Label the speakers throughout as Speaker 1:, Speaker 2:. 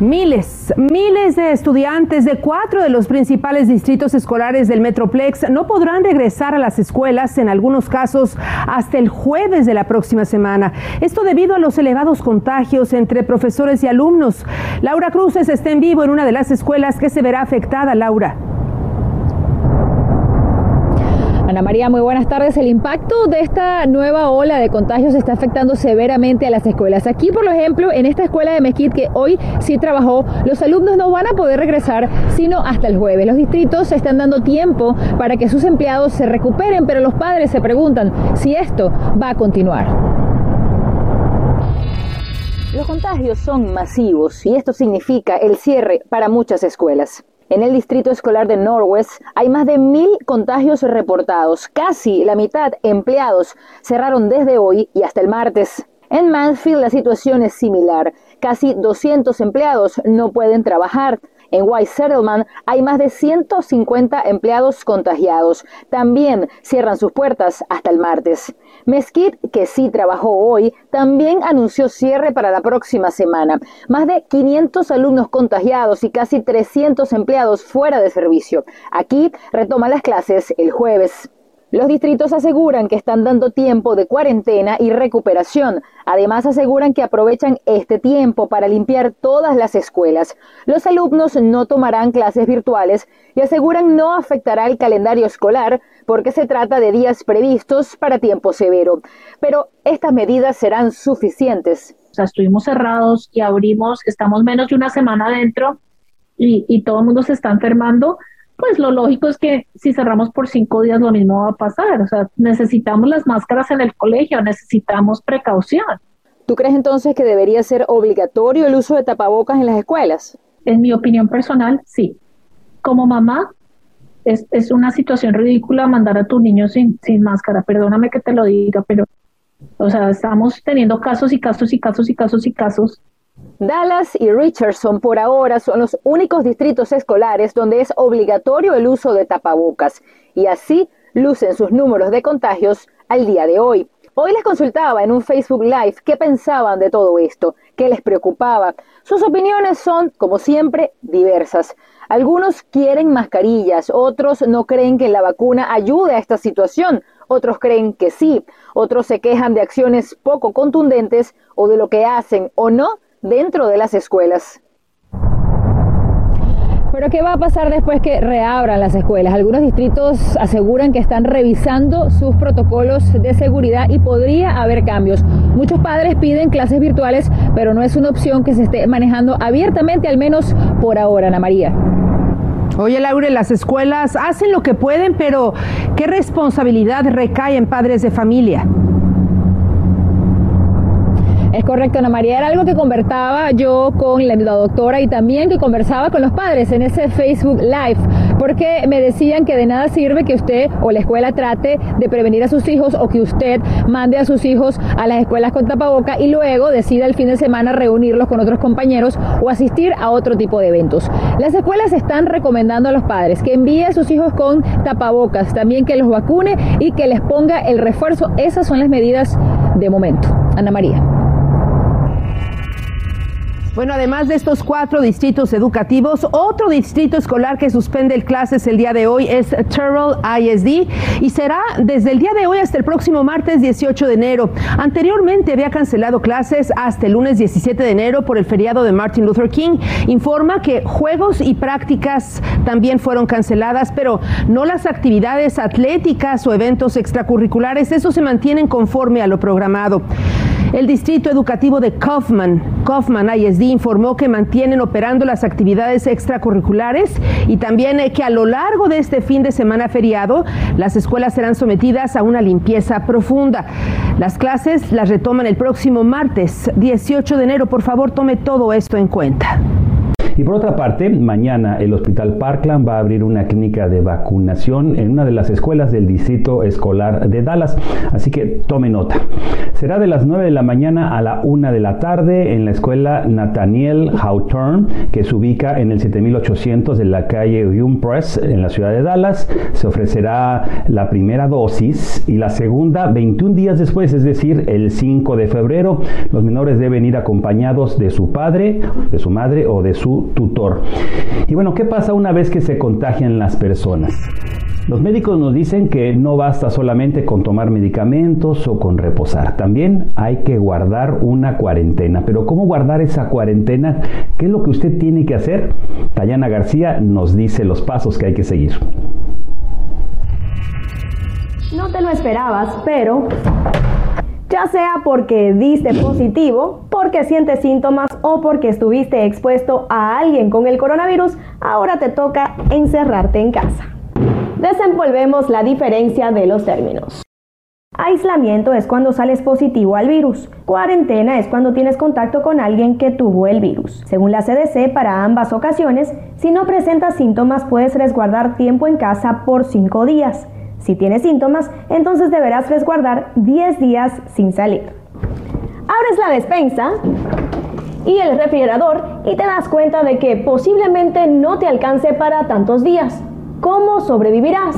Speaker 1: Miles, miles de estudiantes de cuatro de los principales distritos escolares del Metroplex no podrán regresar a las escuelas, en algunos casos hasta el jueves de la próxima semana. Esto debido a los elevados contagios entre profesores y alumnos. Laura Cruces está en vivo en una de las escuelas que se verá afectada, Laura.
Speaker 2: Ana María, muy buenas tardes. El impacto de esta nueva ola de contagios está afectando severamente a las escuelas. Aquí, por ejemplo, en esta escuela de Mesquite que hoy sí trabajó, los alumnos no van a poder regresar sino hasta el jueves. Los distritos se están dando tiempo para que sus empleados se recuperen, pero los padres se preguntan si esto va a continuar.
Speaker 3: Los contagios son masivos y esto significa el cierre para muchas escuelas. En el distrito escolar de Norwest hay más de mil contagios reportados. Casi la mitad empleados cerraron desde hoy y hasta el martes. En Mansfield la situación es similar. Casi 200 empleados no pueden trabajar. En White Settlement hay más de 150 empleados contagiados. También cierran sus puertas hasta el martes. Mesquite, que sí trabajó hoy, también anunció cierre para la próxima semana. Más de 500 alumnos contagiados y casi 300 empleados fuera de servicio. Aquí retoma las clases el jueves. Los distritos aseguran que están dando tiempo de cuarentena y recuperación. Además aseguran que aprovechan este tiempo para limpiar todas las escuelas. Los alumnos no tomarán clases virtuales y aseguran no afectará el calendario escolar porque se trata de días previstos para tiempo severo. Pero estas medidas serán suficientes.
Speaker 4: O sea, estuvimos cerrados y abrimos, estamos menos de una semana adentro y, y todo el mundo se está enfermando pues lo lógico es que si cerramos por cinco días lo mismo va a pasar. O sea, necesitamos las máscaras en el colegio, necesitamos precaución.
Speaker 3: ¿Tú crees entonces que debería ser obligatorio el uso de tapabocas en las escuelas?
Speaker 4: En mi opinión personal, sí. Como mamá, es, es una situación ridícula mandar a tu niño sin, sin máscara. Perdóname que te lo diga, pero, o sea, estamos teniendo casos y casos y casos y casos y casos
Speaker 3: Dallas y Richardson por ahora son los únicos distritos escolares donde es obligatorio el uso de tapabocas y así lucen sus números de contagios al día de hoy. Hoy les consultaba en un Facebook Live qué pensaban de todo esto, qué les preocupaba. Sus opiniones son, como siempre, diversas. Algunos quieren mascarillas, otros no creen que la vacuna ayude a esta situación, otros creen que sí, otros se quejan de acciones poco contundentes o de lo que hacen o no dentro de las escuelas.
Speaker 2: Pero ¿qué va a pasar después que reabran las escuelas? Algunos distritos aseguran que están revisando sus protocolos de seguridad y podría haber cambios. Muchos padres piden clases virtuales, pero no es una opción que se esté manejando abiertamente, al menos por ahora, Ana María.
Speaker 1: Oye, Laura, las escuelas hacen lo que pueden, pero ¿qué responsabilidad recae en padres de familia?
Speaker 2: Es correcto, Ana María. Era algo que conversaba yo con la, doctora y también que conversaba con los padres en ese Facebook Live, porque me decían que de nada sirve que usted o la escuela trate de prevenir a sus hijos o que usted mande a sus hijos a las escuelas con tapaboca y luego decida el fin de semana reunirlos con otros compañeros o asistir a otro tipo de eventos. Las escuelas están recomendando a los padres que envíe a sus hijos con tapabocas, también que los vacune y que les ponga el refuerzo. Esas son las medidas de momento. Ana María.
Speaker 1: Bueno, además de estos cuatro distritos educativos, otro distrito escolar que suspende el clases el día de hoy es Terrell ISD y será desde el día de hoy hasta el próximo martes 18 de enero. Anteriormente había cancelado clases hasta el lunes 17 de enero por el feriado de Martin Luther King. Informa que juegos y prácticas también fueron canceladas, pero no las actividades atléticas o eventos extracurriculares. Eso se mantienen conforme a lo programado. El Distrito Educativo de Kaufman, Kaufman ISD, informó que mantienen operando las actividades extracurriculares y también eh, que a lo largo de este fin de semana feriado, las escuelas serán sometidas a una limpieza profunda. Las clases las retoman el próximo martes 18 de enero. Por favor, tome todo esto en cuenta.
Speaker 5: Y por otra parte, mañana el Hospital Parkland va a abrir una clínica de vacunación en una de las escuelas del Distrito Escolar de Dallas. Así que tome nota. Será de las 9 de la mañana a la 1 de la tarde en la escuela Nathaniel Hawthorne, que se ubica en el 7800 de la calle Hume Press en la ciudad de Dallas. Se ofrecerá la primera dosis y la segunda 21 días después, es decir, el 5 de febrero. Los menores deben ir acompañados de su padre, de su madre o de su tutor. Y bueno, ¿qué pasa una vez que se contagian las personas? Los médicos nos dicen que no basta solamente con tomar medicamentos o con reposar, también hay que guardar una cuarentena. Pero ¿cómo guardar esa cuarentena? ¿Qué es lo que usted tiene que hacer? Tayana García nos dice los pasos que hay que seguir.
Speaker 6: No te lo esperabas, pero ya sea porque diste positivo, porque sientes síntomas o porque estuviste expuesto a alguien con el coronavirus, ahora te toca encerrarte en casa desenvolvemos la diferencia de los términos. Aislamiento es cuando sales positivo al virus. Cuarentena es cuando tienes contacto con alguien que tuvo el virus. Según la CDC, para ambas ocasiones, si no presentas síntomas puedes resguardar tiempo en casa por 5 días. Si tienes síntomas, entonces deberás resguardar 10 días sin salir. Abres la despensa y el refrigerador y te das cuenta de que posiblemente no te alcance para tantos días. ¿Cómo sobrevivirás?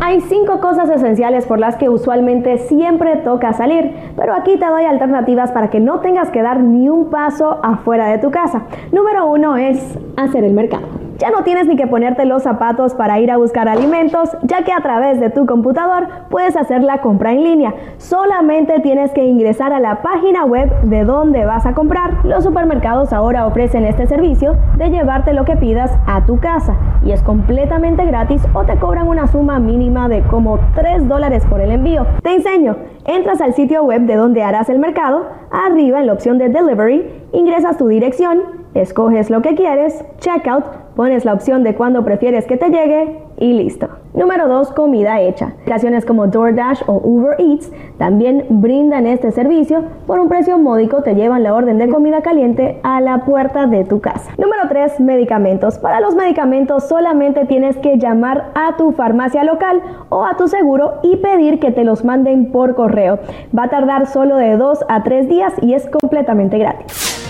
Speaker 6: Hay cinco cosas esenciales por las que usualmente siempre toca salir, pero aquí te doy alternativas para que no tengas que dar ni un paso afuera de tu casa. Número uno es hacer el mercado. Ya no tienes ni que ponerte los zapatos para ir a buscar alimentos, ya que a través de tu computador puedes hacer la compra en línea. Solamente tienes que ingresar a la página web de donde vas a comprar. Los supermercados ahora ofrecen este servicio de llevarte lo que pidas a tu casa y es completamente gratis o te cobran una suma mínima de como 3 dólares por el envío. Te enseño. Entras al sitio web de donde harás el mercado, arriba en la opción de Delivery, ingresas tu dirección, escoges lo que quieres, checkout, pones la opción de cuándo prefieres que te llegue y listo. Número 2. Comida hecha. Aplicaciones como DoorDash o Uber Eats también brindan este servicio. Por un precio módico te llevan la orden de comida caliente a la puerta de tu casa. Número 3. Medicamentos. Para los medicamentos solamente tienes que llamar a tu farmacia local o a tu seguro y pedir que te los manden por correo. Va a tardar solo de 2 a 3 días y es completamente gratis.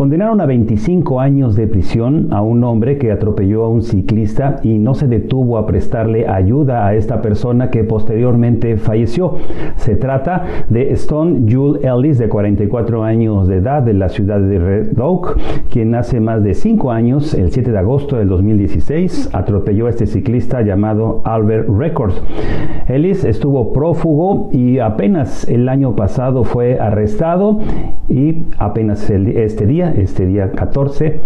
Speaker 5: Condenaron a 25 años de prisión a un hombre que atropelló a un ciclista y no se detuvo a prestarle ayuda a esta persona que posteriormente falleció. Se trata de Stone Jewel Ellis, de 44 años de edad, de la ciudad de Red Oak, quien hace más de 5 años, el 7 de agosto del 2016, atropelló a este ciclista llamado Albert Records. Ellis estuvo prófugo y apenas el año pasado fue arrestado y apenas este día este día 14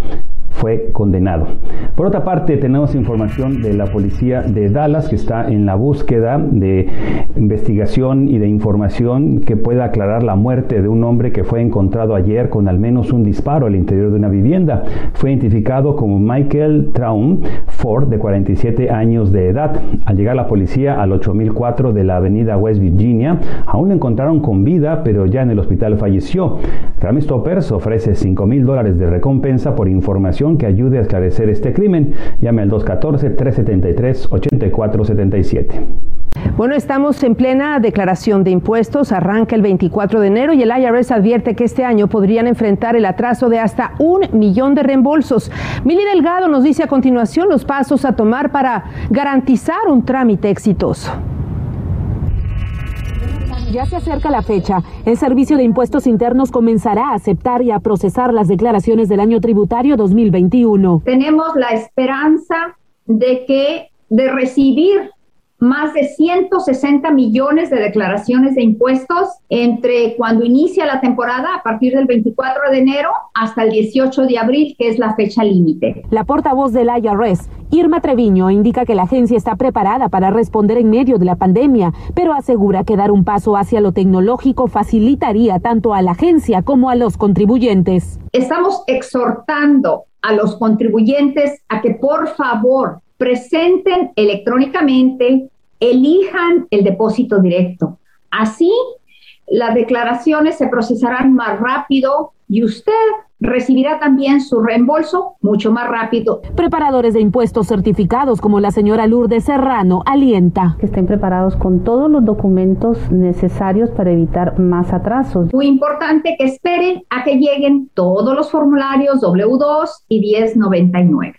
Speaker 5: fue condenado. Por otra parte, tenemos información de la policía de Dallas que está en la búsqueda de investigación y de información que pueda aclarar la muerte de un hombre que fue encontrado ayer con al menos un disparo al interior de una vivienda. Fue identificado como Michael Traum Ford, de 47 años de edad. Al llegar la policía al 8004 de la avenida West Virginia, aún lo encontraron con vida, pero ya en el hospital falleció. Crime Stoppers ofrece 5 mil dólares de recompensa por información que ayude a esclarecer este crimen. Llame al 214-373-8477.
Speaker 1: Bueno, estamos en plena declaración de impuestos, arranca el 24 de enero y el IRS advierte que este año podrían enfrentar el atraso de hasta un millón de reembolsos. Mili Delgado nos dice a continuación los pasos a tomar para garantizar un trámite exitoso.
Speaker 7: Ya se acerca la fecha. El Servicio de Impuestos Internos comenzará a aceptar y a procesar las declaraciones del año tributario 2021.
Speaker 8: Tenemos la esperanza de que de recibir más de 160 millones de declaraciones de impuestos entre cuando inicia la temporada a partir del 24 de enero hasta el 18 de abril, que es la fecha límite.
Speaker 7: La portavoz del IRS, Irma Treviño, indica que la agencia está preparada para responder en medio de la pandemia, pero asegura que dar un paso hacia lo tecnológico facilitaría tanto a la agencia como a los contribuyentes.
Speaker 8: Estamos exhortando a los contribuyentes a que por favor presenten electrónicamente elijan el depósito directo. Así las declaraciones se procesarán más rápido y usted recibirá también su reembolso mucho más rápido.
Speaker 7: Preparadores de impuestos certificados como la señora Lourdes Serrano alienta.
Speaker 9: Que estén preparados con todos los documentos necesarios para evitar más atrasos.
Speaker 8: Muy importante que esperen a que lleguen todos los formularios W2 y 1099.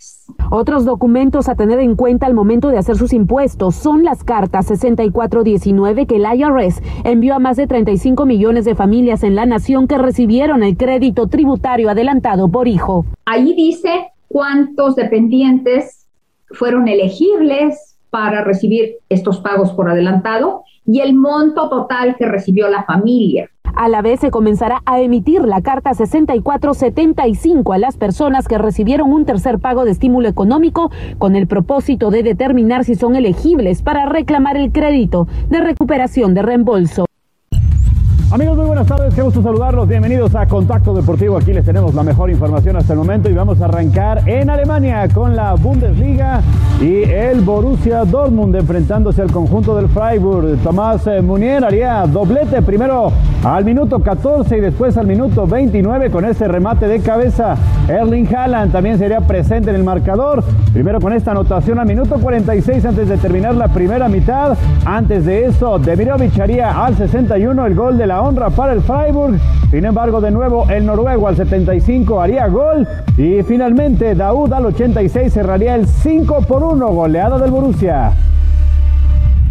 Speaker 7: Otros documentos a tener en cuenta al momento de hacer sus impuestos son las cartas 6419 que el IRS envió a más de 35 millones de familias en la nación que recibieron el crédito tributario adelantado por hijo.
Speaker 8: Ahí dice cuántos dependientes fueron elegibles para recibir estos pagos por adelantado y el monto total que recibió la familia.
Speaker 7: A la vez se comenzará a emitir la carta 6475 a las personas que recibieron un tercer pago de estímulo económico con el propósito de determinar si son elegibles para reclamar el crédito de recuperación de reembolso.
Speaker 10: Amigos, muy buenas tardes, qué gusto saludarlos. Bienvenidos a Contacto Deportivo. Aquí les tenemos la mejor información hasta el momento y vamos a arrancar en Alemania con la Bundesliga y el Borussia Dortmund enfrentándose al conjunto del Freiburg. Tomás eh, Munier haría doblete primero al minuto 14 y después al minuto 29 con este remate de cabeza. Erling Haaland también sería presente en el marcador. Primero con esta anotación al minuto 46 antes de terminar la primera mitad. Antes de eso, Demirovic haría al 61 el gol de la honra para el Freiburg. Sin embargo, de nuevo el noruego al 75 haría gol y finalmente Daud al 86 cerraría el 5 por 1 goleada del Borussia.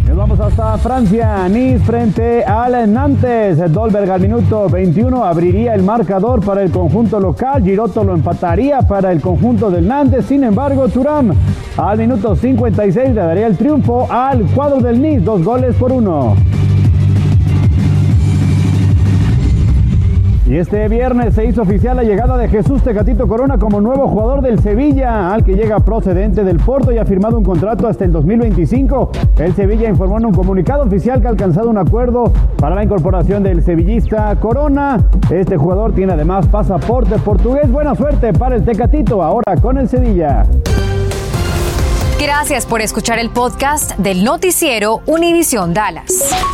Speaker 10: Nos vamos hasta Francia, Nice frente al Nantes. Dolberg al minuto 21 abriría el marcador para el conjunto local. Giroto lo empataría para el conjunto del Nantes. Sin embargo, Turam al minuto 56 le daría el triunfo al cuadro del Nice. Dos goles por uno. Y este viernes se hizo oficial la llegada de Jesús Tecatito Corona como nuevo jugador del Sevilla, al que llega procedente del Porto y ha firmado un contrato hasta el 2025. El Sevilla informó en un comunicado oficial que ha alcanzado un acuerdo para la incorporación del sevillista Corona. Este jugador tiene además pasaporte portugués. Buena suerte para el Tecatito ahora con el Sevilla.
Speaker 11: Gracias por escuchar el podcast del noticiero Univisión Dallas.